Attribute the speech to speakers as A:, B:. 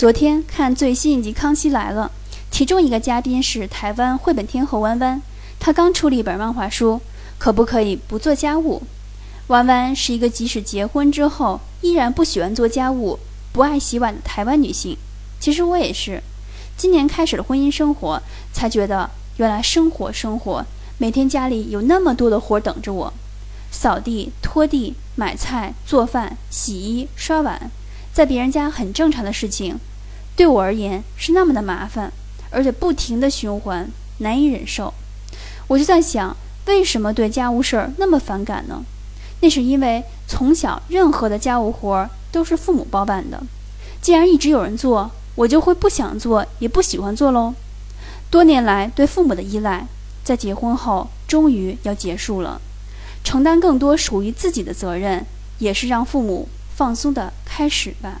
A: 昨天看最新一集《康熙来了》，其中一个嘉宾是台湾绘本天后弯弯，她刚出了一本漫画书，可不可以不做家务？弯弯是一个即使结婚之后依然不喜欢做家务、不爱洗碗的台湾女性。其实我也是，今年开始了婚姻生活，才觉得原来生活生活，每天家里有那么多的活等着我：扫地、拖地、买菜、做饭、洗衣、刷碗，在别人家很正常的事情。对我而言是那么的麻烦，而且不停的循环，难以忍受。我就在想，为什么对家务事儿那么反感呢？那是因为从小任何的家务活儿都是父母包办的，既然一直有人做，我就会不想做，也不喜欢做喽。多年来对父母的依赖，在结婚后终于要结束了，承担更多属于自己的责任，也是让父母放松的开始吧。